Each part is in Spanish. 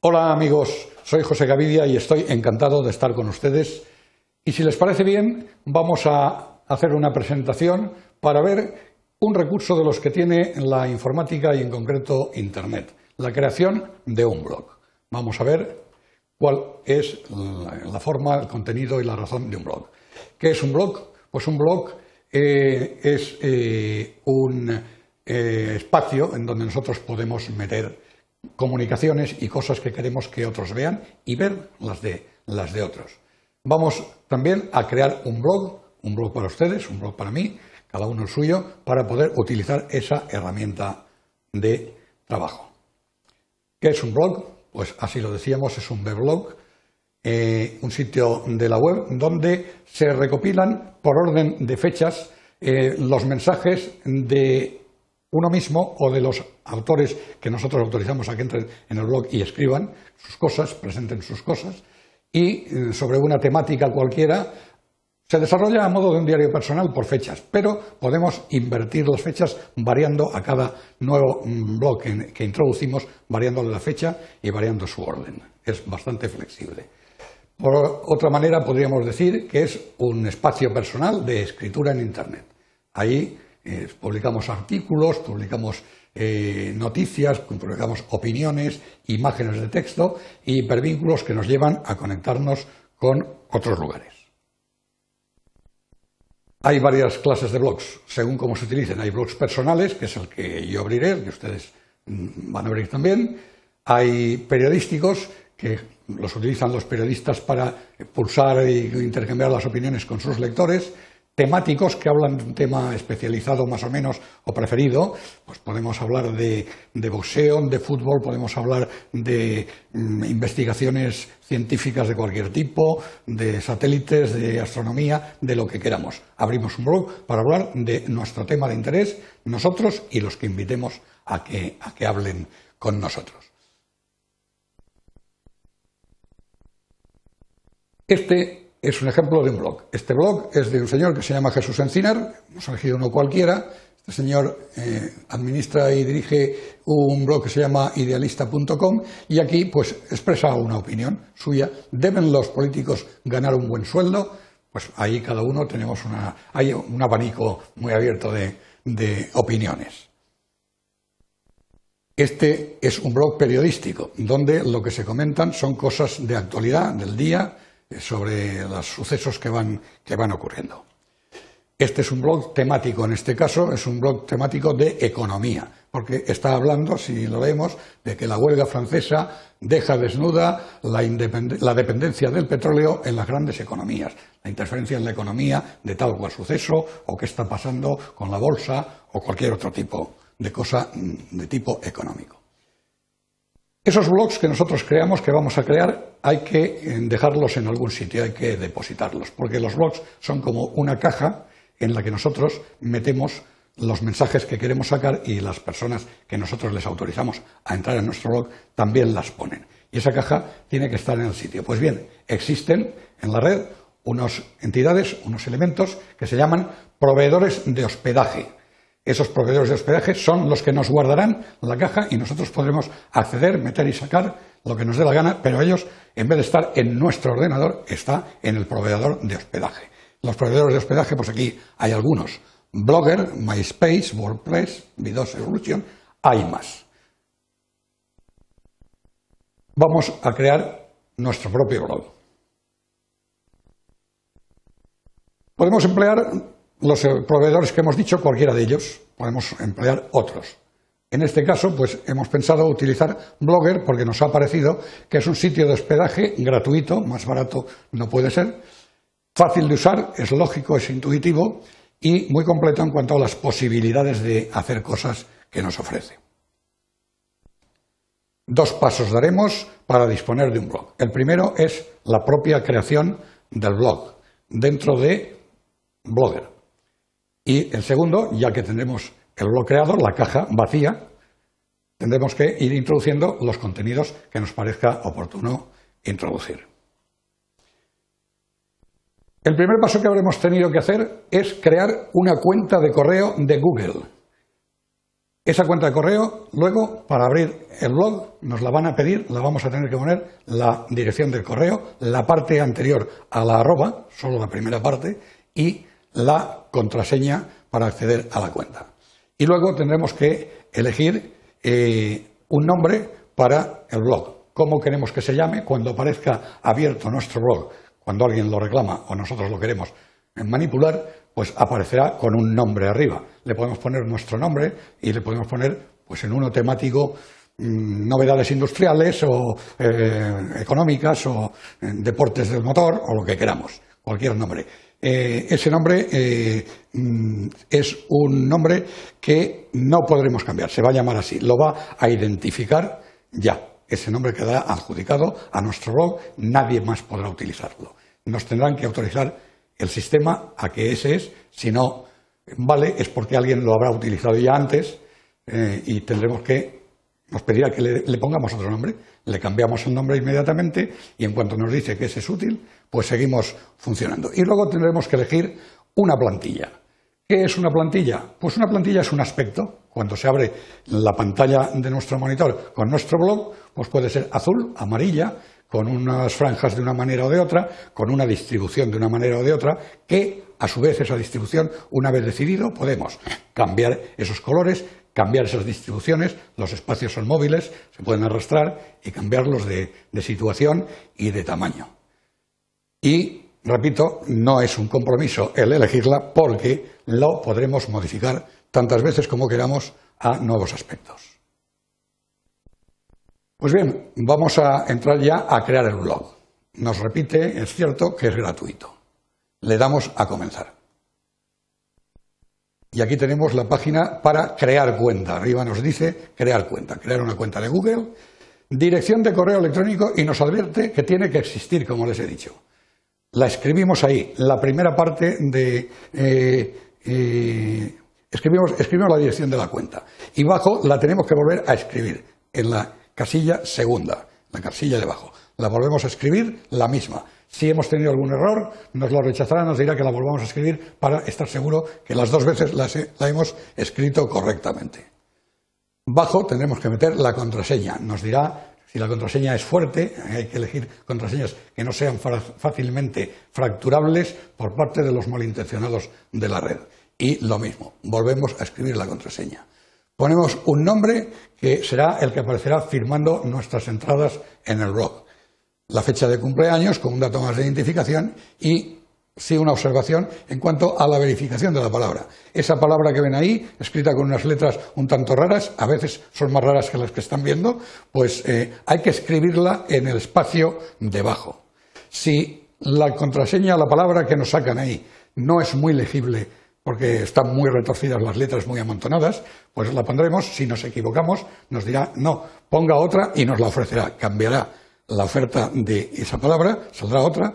Hola amigos, soy José Gavidia y estoy encantado de estar con ustedes. Y si les parece bien, vamos a hacer una presentación para ver un recurso de los que tiene la informática y en concreto Internet, la creación de un blog. Vamos a ver cuál es la forma, el contenido y la razón de un blog. ¿Qué es un blog? Pues un blog eh, es eh, un eh, espacio en donde nosotros podemos meter comunicaciones y cosas que queremos que otros vean y ver las de, las de otros. Vamos también a crear un blog, un blog para ustedes, un blog para mí, cada uno el suyo, para poder utilizar esa herramienta de trabajo. ¿Qué es un blog? Pues así lo decíamos, es un weblog, eh, un sitio de la web donde se recopilan por orden de fechas eh, los mensajes de uno mismo o de los autores que nosotros autorizamos a que entren en el blog y escriban sus cosas, presenten sus cosas, y eh, sobre una temática cualquiera se desarrolla a modo de un diario personal por fechas, pero podemos invertir las fechas variando a cada nuevo mm, blog que, introducimos, variándole la fecha y variando su orden. Es bastante flexible. Por otra manera, podríamos decir que es un espacio personal de escritura en Internet. Ahí eh, publicamos artículos, publicamos eh, noticias, publicamos opiniones, imágenes de texto y hipervínculos que nos llevan a conectarnos con otros lugares. Hay varias clases de blogs, según cómo se utilicen. Hay blogs personales, que es el que yo abriré, que ustedes mm, van a abrir también. Hay periodísticos, que los utilizan los periodistas para pulsar e intercambiar las opiniones con sus lectores temáticos que hablan de un tema especializado más o menos o preferido, pues podemos hablar de, boxeo, de fútbol, podemos hablar de mm, investigaciones científicas de cualquier tipo, de satélites, de astronomía, de lo que queramos. Abrimos un blog para hablar de nuestro tema de interés, nosotros y los que invitemos a que, a que hablen con nosotros. Este es un ejemplo de un blog. Este blog es de un señor que se llama Jesús Encinar, hemos elegido uno cualquiera. Este señor eh, administra y dirige un blog que se llama idealista.com y aquí pues expresa una opinión suya. ¿Deben los políticos ganar un buen sueldo? Pues ahí cada uno tenemos una, hay un abanico muy abierto de, de opiniones. Este es un blog periodístico donde lo que se comentan son cosas de actualidad del día, sobre los sucesos que van, que van ocurriendo. Este es un blog temático, en este caso es un blog temático de economía, porque está hablando, si lo vemos, de que la huelga francesa deja desnuda la, la, dependencia del petróleo en las grandes economías, la interferencia en la economía de tal o cual suceso, o qué está pasando con la bolsa, o cualquier otro tipo de cosa mm, de tipo económico. Esos blogs que nosotros creamos, que vamos a crear, hay que eh, dejarlos en algún sitio, hay que depositarlos, porque los blogs son como una caja en la que nosotros metemos los mensajes que queremos sacar y las personas que nosotros les autorizamos a entrar en nuestro blog también las ponen. Y esa caja tiene que estar en el sitio. Pues bien, existen en la red unas entidades, unos elementos que se llaman proveedores de hospedaje. Esos proveedores de hospedaje son los que nos guardarán la caja y nosotros podremos acceder, meter y sacar lo que nos dé la gana, pero ellos, en vez de estar en nuestro ordenador, está en el proveedor de hospedaje. Los proveedores de hospedaje, pues aquí hay algunos. Blogger, MySpace, WordPress, Vidos Evolution, hay más. Vamos a crear nuestro propio blog. Podemos emplear los eh, proveedores que hemos dicho, cualquiera de ellos, podemos emplear otros. En este caso, pues hemos pensado utilizar Blogger porque nos ha parecido que es un sitio de hospedaje gratuito, más barato no puede ser, fácil de usar, es lógico, es intuitivo y muy completo en cuanto a las posibilidades de hacer cosas que nos ofrece. Dos pasos daremos para disponer de un blog. El primero es la propia creación del blog dentro de Blogger. Y el segundo, ya que tendremos el blog creado, la caja vacía, tendremos que ir introduciendo los contenidos que nos parezca oportuno introducir. El primer paso que habremos tenido que hacer es crear una cuenta de correo de Google. Esa cuenta de correo, luego, para abrir el blog, nos la van a pedir, la vamos a tener que poner la dirección del correo, la parte anterior a la arroba, solo la primera parte, y la contraseña para acceder a la cuenta. Y luego tendremos que elegir eh, un nombre para el blog. ¿Cómo queremos que se llame? Cuando aparezca abierto nuestro blog, cuando alguien lo reclama o nosotros lo queremos manipular, pues aparecerá con un nombre arriba. Le podemos poner nuestro nombre y le podemos poner pues en uno temático mm, novedades industriales o eh, económicas o eh, deportes del motor o lo que queramos, cualquier nombre. Eh, ese nombre mm, es un nombre que no podremos cambiar, se va a llamar así, lo va a identificar ya. Ese nombre quedará adjudicado a nuestro blog, nadie más podrá utilizarlo. Nos tendrán que autorizar el sistema a que ese es, si no vale, es porque alguien lo habrá utilizado ya antes eh, y tendremos que, nos pedirá que le, pongamos otro nombre, le cambiamos el nombre inmediatamente y en cuanto nos dice que ese es útil, pues seguimos funcionando. Y luego tendremos que elegir una plantilla. ¿Qué es una plantilla? Pues una plantilla es un aspecto. Cuando se abre la pantalla de nuestro monitor con nuestro blog, pues puede ser azul, amarilla, con unas franjas de una manera o de otra, con una distribución de una manera o de otra, que a su vez esa distribución, una vez decidido, podemos cambiar esos colores, cambiar esas distribuciones, los espacios son móviles, se pueden arrastrar y cambiarlos de, de situación y de tamaño. Y, repito, no es un compromiso el elegirla porque lo podremos modificar tantas veces como queramos a nuevos aspectos. Pues bien, vamos a entrar ya a crear el blog. Nos repite, es cierto, que es gratuito. Le damos a comenzar. Y aquí tenemos la página para crear cuenta. Arriba nos dice crear cuenta, crear una cuenta de Google, dirección de correo electrónico y nos advierte que tiene que existir, como les he dicho. La escribimos ahí, la primera parte de... Eh, eh, escribimos, escribimos la dirección de la cuenta. Y bajo la tenemos que volver a escribir en la casilla segunda, la casilla debajo. La volvemos a escribir, la misma. Si hemos tenido algún error, nos lo rechazará, nos dirá que la volvamos a escribir para estar seguro que las dos veces la, hemos escrito correctamente. Bajo tendremos que meter la contraseña. Nos dirá si la contraseña es fuerte, hay que elegir contraseñas que no sean fácilmente fracturables por parte de los malintencionados de la red. Y lo mismo, volvemos a escribir la contraseña. Ponemos un nombre que será el que aparecerá firmando nuestras entradas en el blog. La fecha de cumpleaños con un dato más de identificación y sí una observación en cuanto a la verificación de la palabra. Esa palabra que ven ahí, escrita con unas letras un tanto raras, a veces son más raras que las que están viendo, pues eh, hay que escribirla en el espacio debajo. Si la contraseña, la palabra que nos sacan ahí, no es muy legible porque están muy retorcidas las letras, muy amontonadas, pues la pondremos, si nos equivocamos, nos dirá, no, ponga otra y nos la ofrecerá, cambiará la oferta de esa palabra, saldrá otra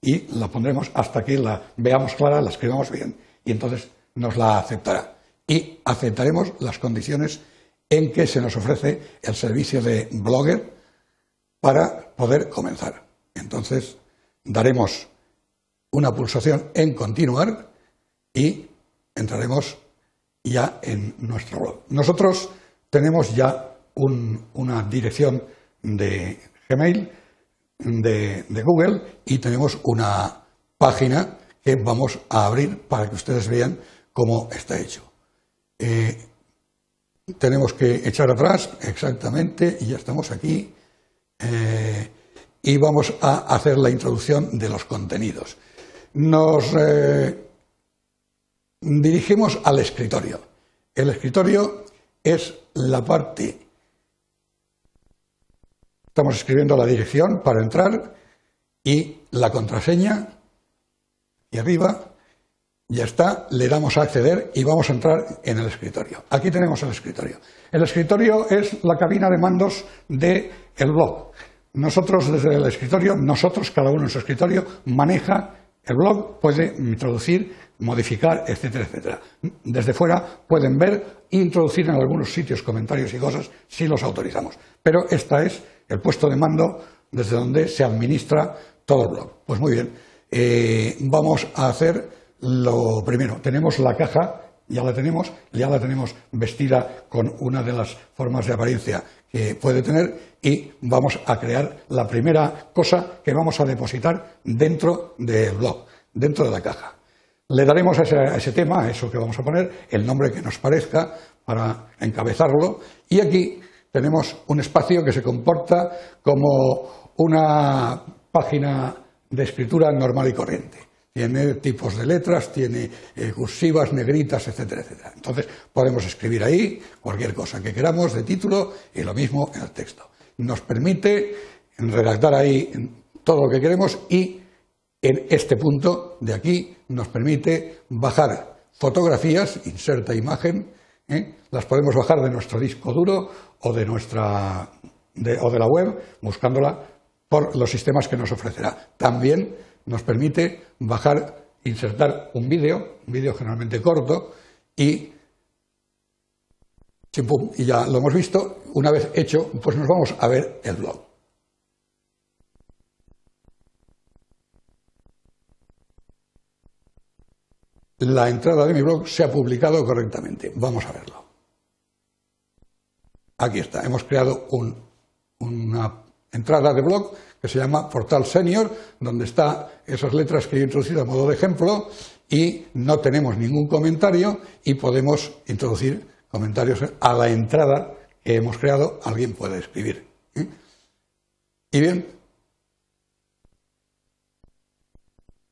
y la pondremos hasta que la veamos clara, la escribamos bien y entonces nos la aceptará. Y aceptaremos las condiciones en que se nos ofrece el servicio de blogger para poder comenzar. Entonces daremos una pulsación en continuar y entraremos ya en nuestro blog. Nosotros tenemos ya una dirección de Gmail, de, Google, y tenemos una página que vamos a abrir para que ustedes vean cómo está hecho. Eh, tenemos que echar atrás, exactamente, y ya estamos aquí. Eh, y vamos a hacer la introducción de los contenidos. Nos eh, dirigimos al escritorio. El escritorio es la parte. Estamos escribiendo la dirección para entrar y la contraseña. Y arriba ya está, le damos a acceder y vamos a entrar en el escritorio. Aquí tenemos el escritorio. El escritorio es la cabina de mandos del el blog. Nosotros desde el escritorio, nosotros, cada uno en su escritorio, maneja el blog, puede introducir modificar, etcétera, etcétera. Desde fuera pueden ver introducir en algunos sitios comentarios y cosas si los autorizamos. Pero este es el puesto de mando desde donde se administra todo el blog. Pues muy bien, eh, vamos a hacer lo primero. Tenemos la caja ya la tenemos, ya la tenemos vestida con una de las formas de apariencia que puede tener y vamos a crear la primera cosa que vamos a depositar dentro del blog, dentro de la caja. Le daremos a ese, tema, a eso que vamos a poner, el nombre que nos parezca para encabezarlo y aquí tenemos un espacio que se comporta como una página de escritura normal y corriente. Tiene tipos de letras, tiene eh, cursivas, negritas, etcétera, etcétera. Entonces podemos escribir ahí cualquier cosa que queramos de título y lo mismo en el texto. Nos permite redactar ahí todo lo que queremos y en este punto de aquí nos permite bajar fotografías, inserta imagen, ¿eh? las podemos bajar de nuestro disco duro o de nuestra o de la web buscándola por los sistemas que nos ofrecerá. También nos permite bajar, insertar un vídeo, un vídeo generalmente corto, y, y ya lo hemos visto. Una vez hecho, pues nos vamos a ver el blog. La entrada de mi blog se ha publicado correctamente. Vamos a verlo. Aquí está. Hemos creado una entrada de blog que se llama Portal Senior, donde están esas letras que he introducido a modo de ejemplo y no tenemos ningún comentario y podemos introducir comentarios a la entrada que hemos creado. Alguien puede escribir. ¿eh? Y bien,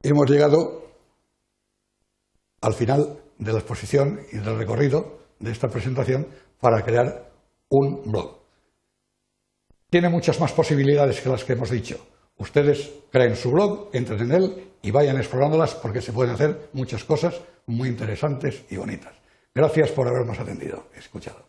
hemos llegado al final de la exposición y del recorrido de esta presentación para crear un blog tiene muchas más posibilidades que las que hemos dicho. Ustedes creen su blog, entren en él y vayan explorándolas porque se pueden hacer muchas cosas muy interesantes y bonitas. Gracias por habernos atendido, escuchado.